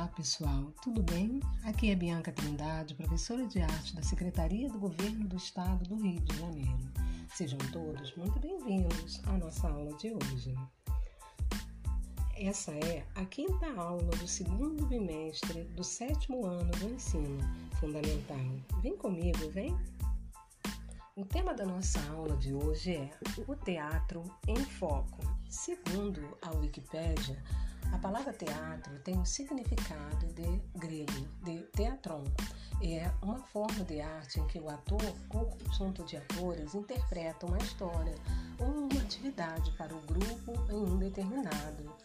Olá pessoal, tudo bem? Aqui é Bianca Trindade, professora de arte da Secretaria do Governo do Estado do Rio de Janeiro. Sejam todos muito bem-vindos à nossa aula de hoje. Essa é a quinta aula do segundo bimestre do sétimo ano do ensino fundamental. Vem comigo, vem? O tema da nossa aula de hoje é o teatro em foco. Segundo a Wikipédia, a palavra teatro tem um significado de grego, de teatron. É uma forma de arte em que o ator ou conjunto de atores interpreta uma história ou uma atividade para o grupo em um determinado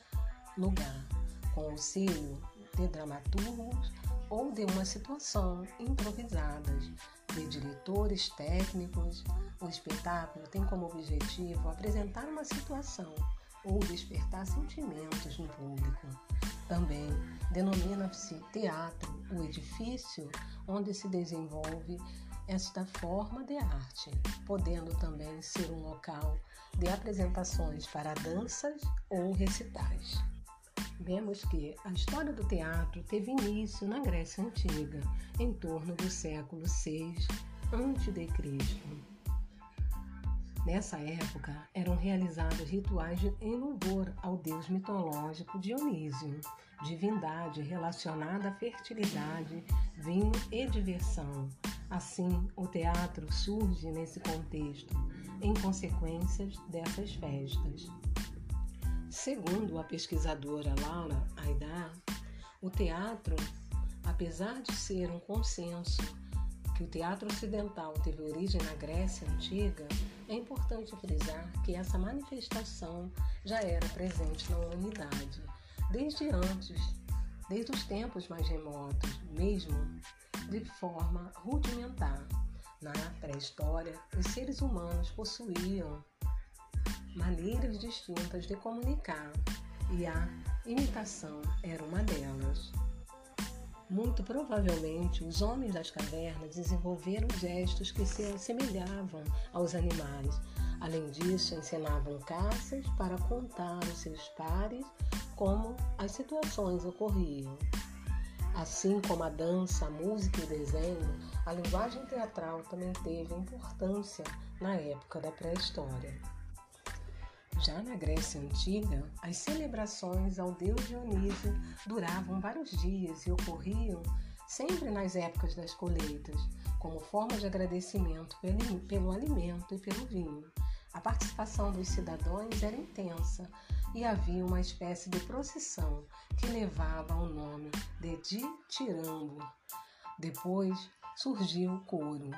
lugar, com auxílio de dramaturgos ou de uma situação improvisadas, de diretores técnicos. O espetáculo tem como objetivo apresentar uma situação ou despertar sentimentos no público. Também denomina-se teatro o edifício onde se desenvolve esta forma de arte, podendo também ser um local de apresentações para danças ou recitais. Vemos que a história do teatro teve início na Grécia Antiga, em torno do século VI a.C. Nessa época, eram realizados rituais em louvor ao deus mitológico Dionísio, divindade relacionada à fertilidade, vinho e diversão. Assim, o teatro surge nesse contexto, em consequência dessas festas. Segundo a pesquisadora Laura Aidar, o teatro, apesar de ser um consenso que o teatro ocidental teve origem na Grécia Antiga, é importante frisar que essa manifestação já era presente na humanidade, desde antes, desde os tempos mais remotos, mesmo de forma rudimentar. Na pré-história, os seres humanos possuíam maneiras distintas de comunicar e a imitação era uma delas. Muito provavelmente, os homens das cavernas desenvolveram gestos que se assemelhavam aos animais. Além disso, ensinavam caças para contar aos seus pares como as situações ocorriam. Assim como a dança, a música e o desenho, a linguagem teatral também teve importância na época da pré-história. Já na Grécia Antiga, as celebrações ao deus Dionísio duravam vários dias e ocorriam sempre nas épocas das colheitas, como forma de agradecimento pelo, pelo alimento e pelo vinho. A participação dos cidadãos era intensa e havia uma espécie de procissão que levava o nome de Ditirambo. Depois surgiu o coro,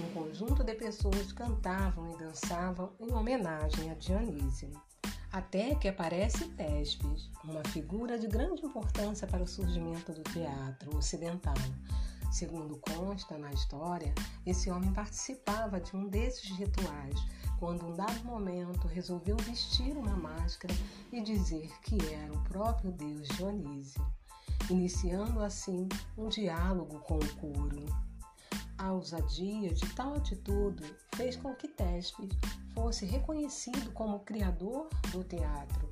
um conjunto de pessoas cantavam e dançavam em homenagem a Dionísio. Até que aparece Tespes, uma figura de grande importância para o surgimento do teatro ocidental. Segundo consta na história, esse homem participava de um desses rituais, quando um dado momento resolveu vestir uma máscara e dizer que era o próprio deus Dionísio, iniciando assim um diálogo com o coro. A ousadia de tal atitude fez com que Tespes fosse reconhecido como criador do teatro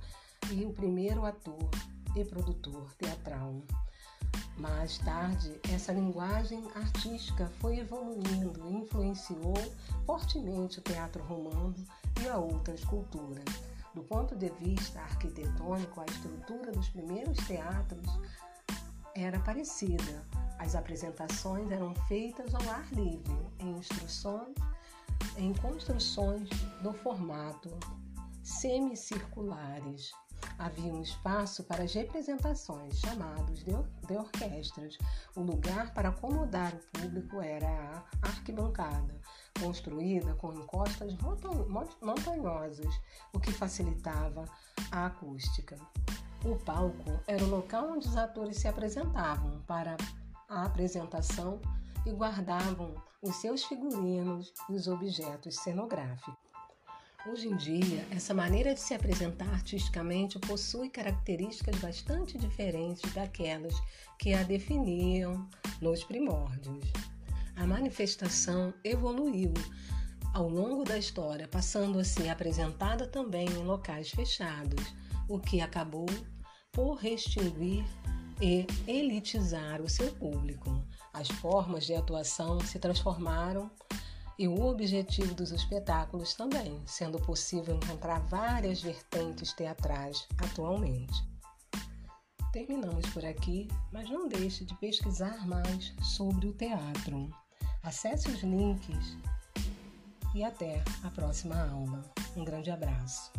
e o primeiro ator e produtor teatral. Mais tarde, essa linguagem artística foi evoluindo e influenciou fortemente o teatro romano e a outras culturas. Do ponto de vista arquitetônico, a estrutura dos primeiros teatros era parecida, as apresentações eram feitas ao ar livre, em instruções, em construções do formato semicirculares. Havia um espaço para as representações, chamados de, de orquestras. O lugar para acomodar o público era a arquibancada, construída com encostas montanhosas, o que facilitava a acústica. O palco era o local onde os atores se apresentavam para a apresentação e guardavam os seus figurinos e os objetos cenográficos. Hoje em dia, essa maneira de se apresentar artisticamente possui características bastante diferentes daquelas que a definiam nos primórdios. A manifestação evoluiu ao longo da história, passando a ser apresentada também em locais fechados, o que acabou por extinguir e elitizar o seu público. As formas de atuação se transformaram e o objetivo dos espetáculos também, sendo possível encontrar várias vertentes teatrais atualmente. Terminamos por aqui, mas não deixe de pesquisar mais sobre o teatro. Acesse os links e até a próxima aula. Um grande abraço.